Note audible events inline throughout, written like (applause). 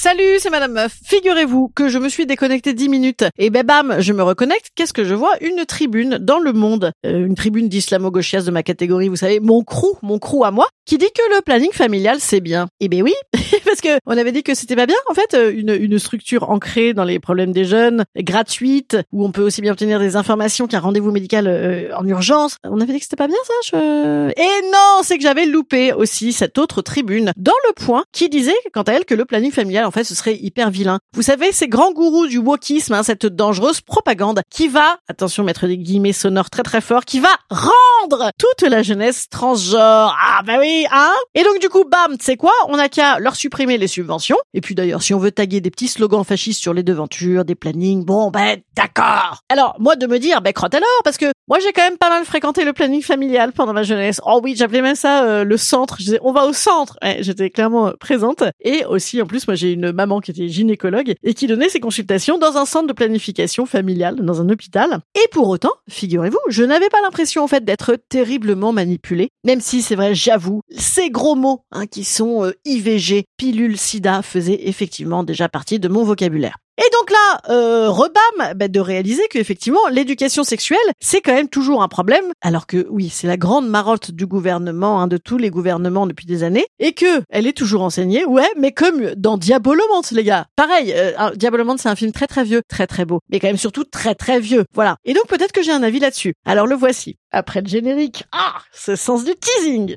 Salut, c'est Madame Meuf. Figurez-vous que je me suis déconnecté 10 minutes et ben bam, je me reconnecte. Qu'est-ce que je vois? Une tribune dans le monde, Euh, une tribune d'islamo-gauchias de ma catégorie, vous savez, mon crew, mon crew à moi, qui dit que le planning familial c'est bien. Eh ben oui, (laughs) parce que on avait dit que c'était pas bien en fait, euh, une, une structure ancrée dans les problèmes des jeunes, gratuite, où on peut aussi bien obtenir des informations qu'un rendez-vous médical euh, en urgence. On avait dit que c'était pas bien ça. Je... Et non, c'est que j'avais loupé aussi cette autre tribune dans le point qui disait quant à elle que le planning familial en fait ce serait hyper vilain. Vous savez, ces grands gourous du wokisme, hein, cette dangereuse propagande qui va, attention mettre des guillemets sonores très très forts, qui va rendre toute la jeunesse transgenre. Ah bah oui, hein? Et donc du coup, bam, sais quoi? On a qu'à leur supprimer les subventions. Et puis d'ailleurs, si on veut taguer des petits slogans fascistes sur les devantures, des plannings, bon ben d'accord. Alors moi de me dire, ben crotte alors, parce que moi j'ai quand même pas mal fréquenté le planning familial pendant ma jeunesse. Oh oui, j'appelais même ça euh, le centre. Je disais, on va au centre. Ouais, J'étais clairement euh, présente. Et aussi en plus, moi j'ai une maman qui était gynécologue et qui donnait ses consultations dans un centre de planification familiale, dans un hôpital. Et pour autant, figurez-vous, je n'avais pas l'impression en fait d'être terriblement manipulée, même si c'est vrai, j'avoue, ces gros mots hein, qui sont euh, IVG, pilule sida faisaient effectivement déjà partie de mon vocabulaire. Et donc là, euh, rebam, bah, de réaliser que effectivement l'éducation sexuelle, c'est quand même toujours un problème, alors que oui, c'est la grande marotte du gouvernement, hein, de tous les gouvernements depuis des années, et que elle est toujours enseignée, ouais, mais comme dans Diabolomante, les gars. Pareil, euh, Diabolomante, c'est un film très très vieux, très très beau, mais quand même surtout très très vieux. Voilà. Et donc peut-être que j'ai un avis là-dessus. Alors le voici. Après le générique, ah, ce sens du teasing.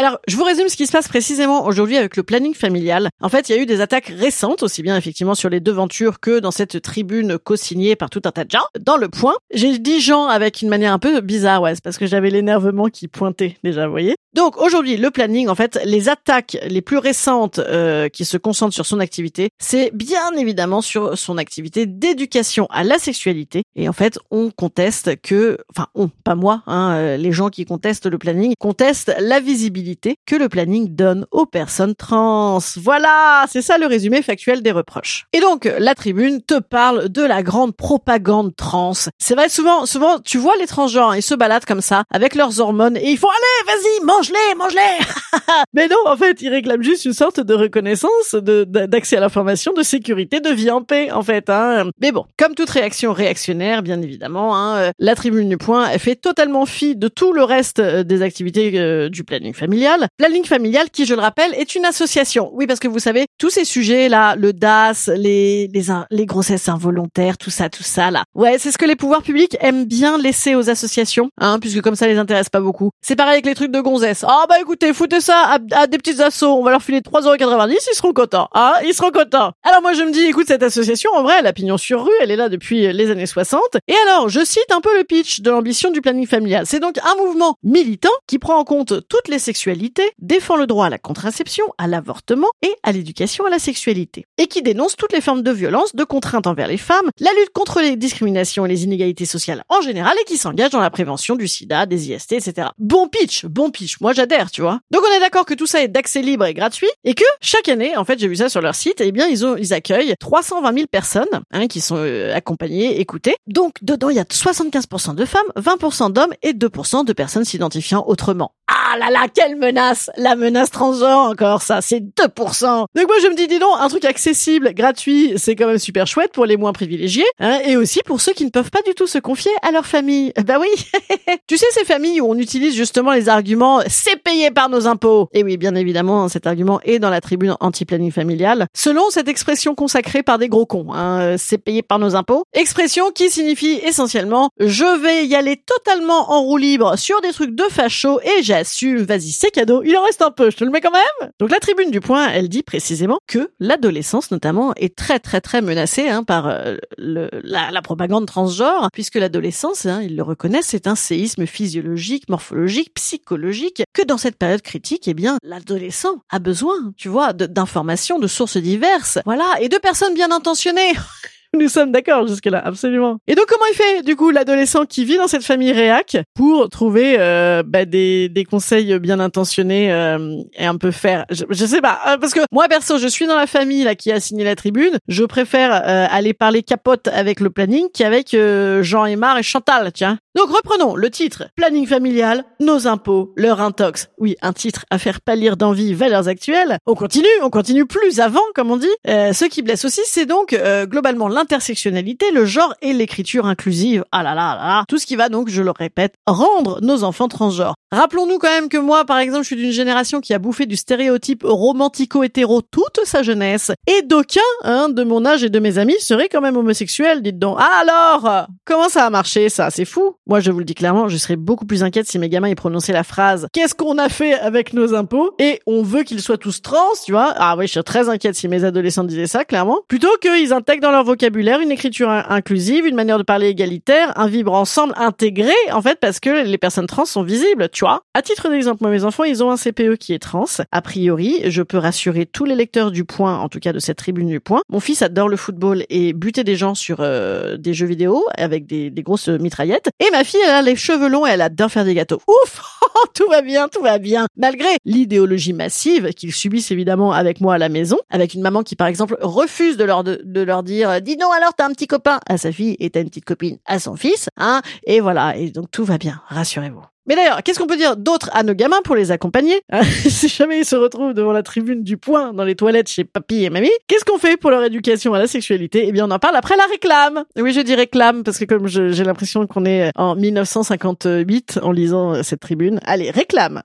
Alors, je vous résume ce qui se passe précisément aujourd'hui avec le planning familial. En fait, il y a eu des attaques récentes, aussi bien effectivement sur les devantures que dans cette tribune co-signée par tout un tas de gens. Dans le point, j'ai dit gens avec une manière un peu bizarre, ouais, parce que j'avais l'énervement qui pointait déjà, vous voyez. Donc aujourd'hui, le planning, en fait, les attaques les plus récentes euh, qui se concentrent sur son activité, c'est bien évidemment sur son activité d'éducation à la sexualité. Et en fait, on conteste que, enfin, on, pas moi, hein, euh, les gens qui contestent le planning contestent la visibilité que le planning donne aux personnes trans. Voilà, c'est ça le résumé factuel des reproches. Et donc, la tribune te parle de la grande propagande trans. C'est vrai, souvent, souvent, tu vois les transgenres, ils se baladent comme ça, avec leurs hormones, et ils font, allez, vas-y, mange-les, mange-les! (laughs) Mais non, en fait, ils réclament juste une sorte de reconnaissance, d'accès à l'information, de sécurité, de vie en paix, en fait, hein. Mais bon, comme toute réaction réactionnaire, bien évidemment, hein, euh, la tribune du point, fait totalement fi de tout le reste euh, des activités euh, du planning familial. Planning familial, qui, je le rappelle, est une association. Oui, parce que vous savez, tous ces sujets-là, le DAS, les, les, les grossesses involontaires, tout ça, tout ça, là. Ouais, c'est ce que les pouvoirs publics aiment bien laisser aux associations, hein, puisque comme ça les intéresse pas beaucoup. C'est pareil avec les trucs de gonzesses. Ah, bah écoutez, foutez ça à, des petits assos, on va leur filer 3,90€, ils seront contents, hein, ils seront contents. Alors moi, je me dis, écoute, cette association, en vrai, elle a pignon sur rue, elle est là depuis les années 60. Et alors, je cite un peu le pitch de l'ambition du planning familial. C'est donc un mouvement militant qui prend en compte toutes les sexualités, défend le droit à la contraception, à l'avortement et à l'éducation à la sexualité. Et qui dénonce toutes les formes de violence, de contraintes envers les femmes, la lutte contre les discriminations et les inégalités sociales en général et qui s'engage dans la prévention du sida, des IST, etc. Bon pitch, bon pitch. Moi, j'adhère, tu vois. Donc, on est d'accord que tout ça est d'accès libre et gratuit et que chaque année, en fait, j'ai vu ça sur leur site, eh bien, ils accueillent 320 000 personnes, hein, qui sont euh, accompagnées, écoutées. Donc, dedans, il y a 75% de femmes, 20% d'hommes et 2% de personnes s'identifiant autrement. Ah, là là, quelle menace La menace transgenre encore, ça, c'est 2%. Donc moi je me dis, dis donc, un truc accessible, gratuit, c'est quand même super chouette pour les moins privilégiés, hein, et aussi pour ceux qui ne peuvent pas du tout se confier à leur famille. (laughs) Bah oui (laughs) Tu sais ces familles où on utilise justement les arguments « c'est payé par nos impôts ». Et oui, bien évidemment, cet argument est dans la tribune anti-planning familial, selon cette expression consacrée par des gros cons, hein, c'est payé par nos impôts. Expression qui signifie essentiellement « je vais y aller totalement en roue libre sur des trucs de facho et j'assume, vas-y c'est cadeau, il en reste un peu, je te le mets quand même ». Donc la tribune du point, elle dit précisément que l'adolescence notamment est très très très menacée hein, par euh, le, la, la, propagande transgenre, puisque l'adolescence, hein, ils le reconnaissent, c'est un séisme physiologique, morphologique, psychologique, que dans cette période critique, eh bien, l'adolescent a besoin, tu vois, d'informations, de sources diverses, voilà, et de personnes bien intentionnées. (laughs) (laughs) Nous sommes d'accord jusque-là, absolument. Et donc comment il fait du coup l'adolescent qui vit dans cette famille réac pour trouver euh, bah, des, des conseils bien intentionnés euh, et un peu faire, je, je, sais pas, euh, parce que moi perso je suis dans la famille là qui a signé la tribune, je préfère euh, aller parler capote avec le planning qu'avec euh, Jean Aymar et Chantal, tiens. Donc reprenons le titre. Planning familial, nos impôts, leur intox. Oui, un titre à faire pâlir d'envie valeurs actuelles. On continue, on continue plus avant, comme on dit. Euh, ce qui blesse aussi, c'est donc globalement l'intersectionnalité, le genre et l'écriture inclusive. Ah là là là là. Tout ce qui va donc, je le répète, rendre nos enfants transgenres. Rappelons-nous quand même que moi, par exemple, je suis d'une génération qui a bouffé du stéréotype romantico-hétéro toute sa jeunesse. Et d'aucuns, hein, de mon âge et de mes amis, seraient quand même homosexuels, dites donc. Ah alors Comment ça a marché, ça? C'est fou moi, je vous le dis clairement, je serais beaucoup plus inquiète si mes gamins y prononçaient la phrase « Qu'est-ce qu'on a fait avec nos impôts ?» et « On veut qu'ils soient tous trans », tu vois. Ah oui, je serais très inquiète si mes adolescents disaient ça, clairement. Plutôt qu'ils intègrent dans leur vocabulaire une écriture inclusive, une manière de parler égalitaire, un vivre ensemble intégré, en fait, parce que les personnes trans sont visibles, tu vois. À titre d'exemple, moi, mes enfants, ils ont un CPE qui est trans. A priori, je peux rassurer tous les lecteurs du Point, en tout cas de cette tribune du Point. Mon fils adore le football et buter des gens sur euh, des jeux vidéo avec des, des grosses mitraillettes. Et ma fille, elle a les cheveux longs et elle adore faire des gâteaux. Ouf Tout va bien, tout va bien. Malgré l'idéologie massive qu'ils subissent évidemment avec moi à la maison, avec une maman qui par exemple refuse de leur de, leur dire dis non alors t'as un petit copain à sa fille et t'as une petite copine à son fils, hein Et voilà, et donc tout va bien, rassurez-vous. Mais d'ailleurs, qu'est-ce qu'on peut dire d'autre à nos gamins pour les accompagner (laughs) Si jamais ils se retrouvent devant la tribune du point dans les toilettes chez papy et mamie, qu'est-ce qu'on fait pour leur éducation à la sexualité? Eh bien, on en parle après la réclame. Oui, je dis réclame parce que comme j'ai l'impression qu'on est en 1958 en lisant cette tribune, allez, réclame.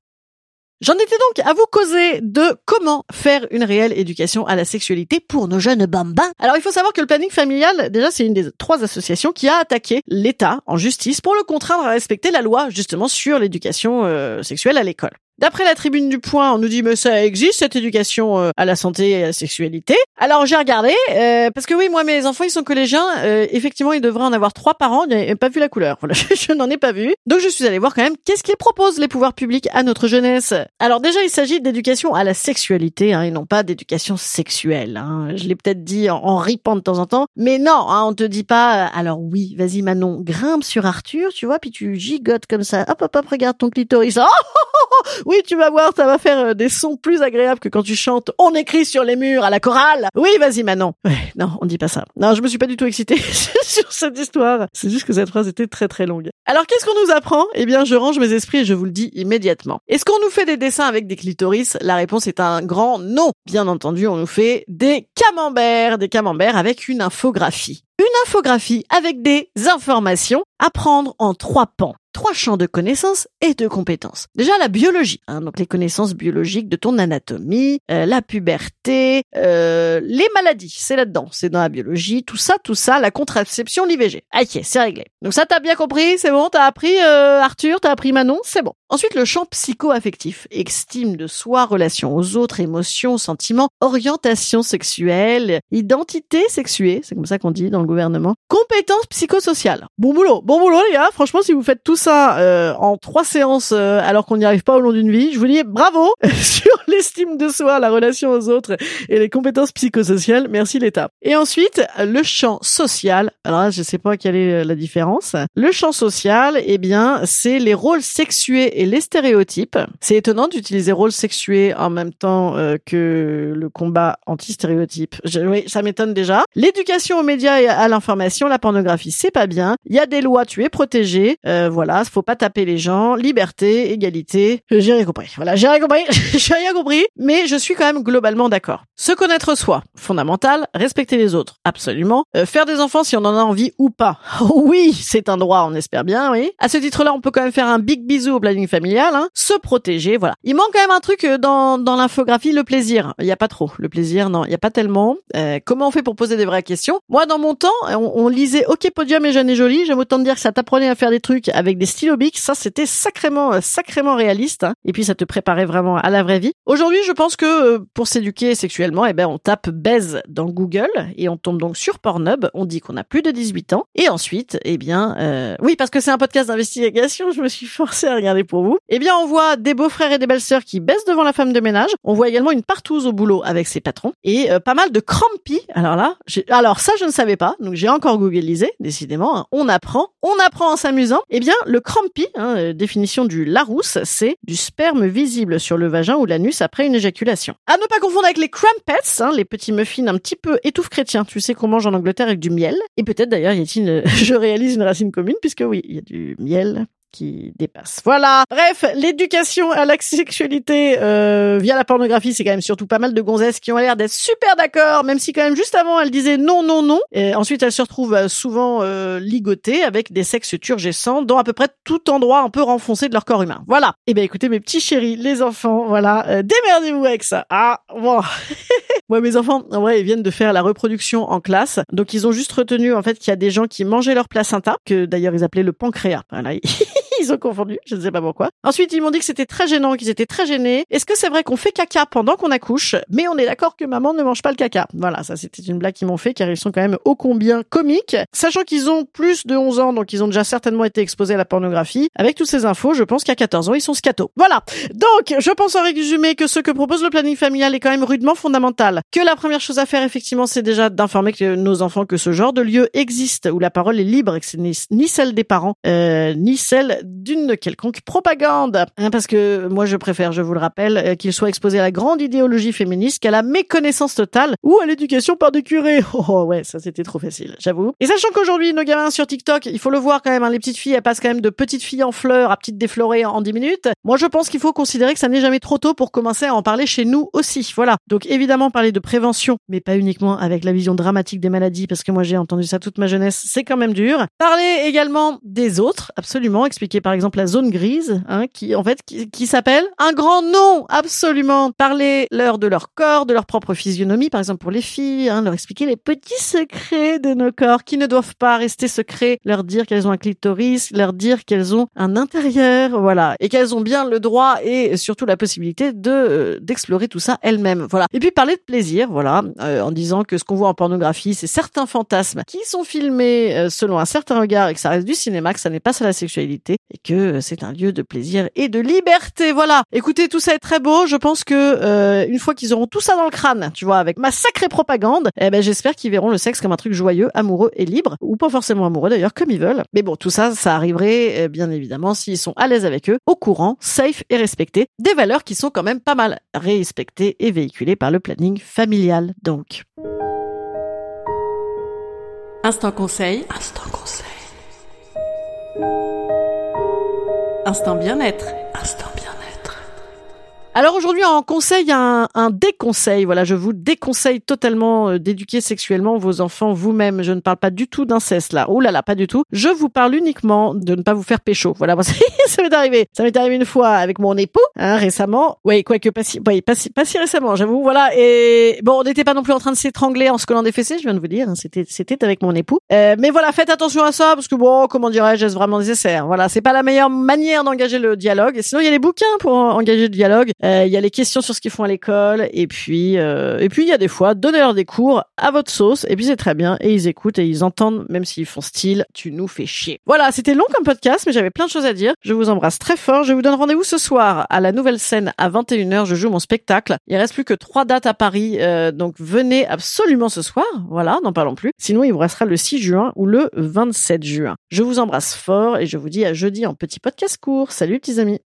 J'en étais donc à vous causer de comment faire une réelle éducation à la sexualité pour nos jeunes bambins. Alors il faut savoir que le planning familial, déjà c'est une des trois associations qui a attaqué l'État en justice pour le contraindre à respecter la loi justement sur l'éducation euh, sexuelle à l'école. D'après la tribune du Point, on nous dit mais ça existe cette éducation euh, à la santé et à la sexualité. Alors j'ai regardé euh, parce que oui moi mes enfants ils sont collégiens, euh, effectivement ils devraient en avoir trois par an. Je n'ai pas vu la couleur, (laughs) voilà, je n'en ai pas vu. Donc je suis allée voir quand même qu'est-ce qu'ils proposent les pouvoirs publics à notre jeunesse? Alors déjà il s'agit d'éducation à la sexualité hein, et non pas d'éducation sexuelle. Hein. Je l'ai peut-être dit en, en, ripant de temps en temps, mais non, hein, on te dit pas. alors oui, vas-y Manon, grimpe sur Arthur, tu vois, puis tu gigotes comme ça. Hop hop hop, regarde ton clitoris. (laughs) Oh, oui, tu vas voir, ça va faire euh, des sons plus agréables que quand tu chantes On écrit sur les murs à la chorale. Oui, vas-y Manon. Ouais, non, on dit pas ça. Non, je me suis pas du tout excitée (laughs) sur cette histoire. C'est juste que cette phrase était très très longue. Alors qu'est-ce qu'on nous apprend? Eh bien, je range mes esprits et je vous le dis immédiatement. Est-ce qu'on nous fait des dessins avec des clitoris? La réponse est un grand non. Bien entendu, on nous fait des camemberts, des camemberts avec une infographie. Une infographie avec des informations à prendre en trois pans trois champs de connaissances et de compétences. Déjà la biologie, hein, donc les connaissances biologiques de ton anatomie, euh, la puberté, euh, les maladies, c'est là-dedans, c'est dans la biologie, tout ça, tout ça, la contraception, l'IVG. Ok, c'est réglé. Donc ça t'as bien compris, c'est bon, t'as appris euh, Arthur, t'as appris Manon, c'est bon. Ensuite le champ psycho-affectif, estime de soi, relation aux autres, émotions, sentiments, orientation sexuelle, identité sexuée, c'est comme ça qu'on dit dans gouvernement, compétences psychosociales. Bon boulot, bon boulot les gars, franchement si vous faites tout ça euh, en trois séances euh, alors qu'on n'y arrive pas au long d'une vie. Je vous dis bravo (laughs) sur l'estime de soi, la relation aux autres et les compétences psychosociales. Merci l'État. Et ensuite, le champ social. Alors là, je sais pas quelle est la différence. Le champ social, eh bien, c'est les rôles sexués et les stéréotypes. C'est étonnant d'utiliser rôles sexués en même temps euh, que le combat anti-stéréotype. Oui, ça m'étonne déjà. L'éducation aux médias et à l'information, la pornographie, c'est pas bien. Il y a des lois, tu es protégé. Euh, voilà, faut pas taper les gens. Liberté, égalité. J'ai rien compris. Voilà, j'ai rien compris. (laughs) j'ai rien compris. Mais je suis quand même globalement d'accord. Se connaître soi, fondamental. Respecter les autres, absolument. Euh, faire des enfants si on en a envie ou pas. (laughs) oui, c'est un droit, on espère bien, oui. À ce titre-là, on peut quand même faire un big bisou au planning familial. Hein. Se protéger, voilà. Il manque quand même un truc euh, dans, dans l'infographie, le plaisir. Il y a pas trop. Le plaisir, non, il y a pas tellement. Euh, comment on fait pour poser des vraies questions? Moi, dans mon temps, on, lisait OK Podium et Jeune et Jolie. J'aime autant dire que ça t'apprenait à faire des trucs avec des stylos bics. Ça, c'était sacrément, euh, sacrément réaliste. Hein. Et puis, ça te préparait vraiment à la vraie vie. Aujourd'hui, je pense que pour s'éduquer sexuellement, eh ben, on tape baise dans Google et on tombe donc sur Pornhub. On dit qu'on a plus de 18 ans. Et ensuite, eh bien, euh, oui, parce que c'est un podcast d'investigation, je me suis forcée à regarder pour vous. Eh bien, on voit des beaux-frères et des belles-sœurs qui baissent devant la femme de ménage. On voit également une partouze au boulot avec ses patrons et euh, pas mal de crampis. Alors là, alors ça, je ne savais pas. Donc j'ai encore googlisé, décidément. Hein. On apprend, on apprend en s'amusant. Eh bien, le crampi, hein, euh, définition du Larousse, c'est du sperme visible sur le vagin ou l'anus après une éjaculation. À ne pas confondre avec les crumpets, hein, les petits muffins un petit peu étouffe chrétiens. Tu sais qu'on mange en Angleterre avec du miel. Et peut-être d'ailleurs, y a-t-il, (laughs) je réalise une racine commune puisque oui, il y a du miel qui dépasse. Voilà. Bref, l'éducation à la sexualité euh, via la pornographie, c'est quand même surtout pas mal de gonzesses qui ont l'air d'être super d'accord, même si quand même juste avant elles disaient non, non, non. Et ensuite elles se retrouvent euh, souvent euh, ligotées avec des sexes turgescents dans à peu près tout endroit un peu renfoncé de leur corps humain. Voilà. Eh ben écoutez mes petits chéris, les enfants, voilà, euh, démerdez-vous avec ça. Ah bon. (laughs) Moi, mes enfants, en vrai, ils viennent de faire la reproduction en classe. Donc, ils ont juste retenu, en fait, qu'il y a des gens qui mangeaient leur placenta, que d'ailleurs, ils appelaient le pancréas. Voilà. (laughs) ont confondu, je ne sais pas pourquoi. Ensuite, ils m'ont dit que c'était très gênant, qu'ils étaient très gênés. Est-ce que c'est vrai qu'on fait caca pendant qu'on accouche, mais on est d'accord que maman ne mange pas le caca Voilà, ça c'était une blague qu'ils m'ont fait, car ils sont quand même ô combien comiques. Sachant qu'ils ont plus de 11 ans, donc ils ont déjà certainement été exposés à la pornographie. Avec toutes ces infos, je pense qu'à 14 ans, ils sont scato. Voilà. Donc, je pense en résumé que ce que propose le planning familial est quand même rudement fondamental. Que la première chose à faire, effectivement, c'est déjà d'informer nos enfants que ce genre de lieu existe, où la parole est libre et que c'est ni celle des parents, euh, ni celle d'une quelconque propagande. Hein, parce que moi, je préfère, je vous le rappelle, euh, qu'il soit exposé à la grande idéologie féministe qu'à la méconnaissance totale ou à l'éducation par des curés. (laughs) Oh, ouais, ça c'était trop facile, j'avoue. Et sachant qu'aujourd'hui, nos gamins sur TikTok, il faut le voir quand même, hein, les petites filles, elles passent quand même de petites filles en fleurs à petites déflorées en 10 minutes. Moi, je pense qu'il faut considérer que ça n'est jamais trop tôt pour commencer à en parler chez nous aussi. Voilà. Donc évidemment, parler de prévention, mais pas uniquement avec la vision dramatique des maladies, parce que moi j'ai entendu ça toute ma jeunesse, c'est quand même dur. Parler également des autres, absolument, expliquer par exemple la zone grise, hein, qui en fait qui, s'appelle un grand nom, absolument. Parler leur de leur corps, de leur propre physionomie, par exemple pour les filles, hein, leur expliquer les petits secrets de nos corps qui ne doivent pas rester secrets, leur dire qu'elles ont un clitoris, leur dire qu'elles ont un intérieur, voilà, et qu'elles ont bien le droit et surtout la possibilité de euh, d'explorer tout ça elles-mêmes, voilà. Et puis parler de plaisir, voilà, euh, en disant que ce qu'on voit en pornographie, c'est certains fantasmes qui sont filmés euh, selon un certain regard et que ça reste du cinéma, que ça n'est pas ça la sexualité et que c'est un lieu de plaisir et de liberté. Voilà. Écoutez, tout ça est très beau. Je pense que euh, une fois qu'ils auront tout ça dans le crâne, tu vois, avec ma sacrée propagande, eh ben j'espère qu'ils verront le sexe comme un truc joyeux, amoureux et libre, ou pas forcément amoureux d'ailleurs, comme ils veulent. Mais bon, tout ça, ça arriverait bien évidemment s'ils sont à l'aise avec eux, au courant, safe et respectés. Des valeurs qui sont quand même pas mal respectées et véhiculées par le planning familial. Donc. Instant conseil. Instant conseil. Instant bien-être. Instant alors aujourd'hui en conseil un, un déconseil. Voilà, je vous déconseille totalement euh, d'éduquer sexuellement vos enfants vous-même. Je ne parle pas du tout d'inceste là. Oh là là, pas du tout. Je vous parle uniquement de ne pas vous faire pécho. Voilà, (laughs) ça m'est arrivé. Ça m'est arrivé une fois avec mon époux hein, récemment. Oui, quoique pas si, ouais, pas si, pas si récemment, j'avoue. Voilà. Et bon, on n'était pas non plus en train de s'étrangler en se collant des fessées. Je viens de vous dire, hein, c'était c'était avec mon époux. Euh, mais voilà, faites attention à ça parce que bon, comment dirais-je, est vraiment nécessaire? Voilà, c'est pas la meilleure manière d'engager le dialogue. Et sinon, il y a des bouquins pour engager le dialogue. Euh, Il y a les questions sur ce qu'ils font à l'école. Et puis, euh, et puis il y a des fois, donnez-leur des cours à votre sauce. Et puis c'est très bien. Et ils écoutent et ils entendent, même s'ils font style, tu nous fais chier. Voilà, c'était long comme podcast, mais j'avais plein de choses à dire. Je vous embrasse très fort. Je vous donne rendez-vous ce soir à la nouvelle scène à 21h. Je joue mon spectacle. Il reste plus que trois dates à Paris. euh, donc venez absolument ce soir. Voilà, n'en parlons plus. Sinon, il vous restera le 6 juin ou le 27 juin. Je vous embrasse fort et je vous dis à jeudi en petit podcast court. Salut petits amis.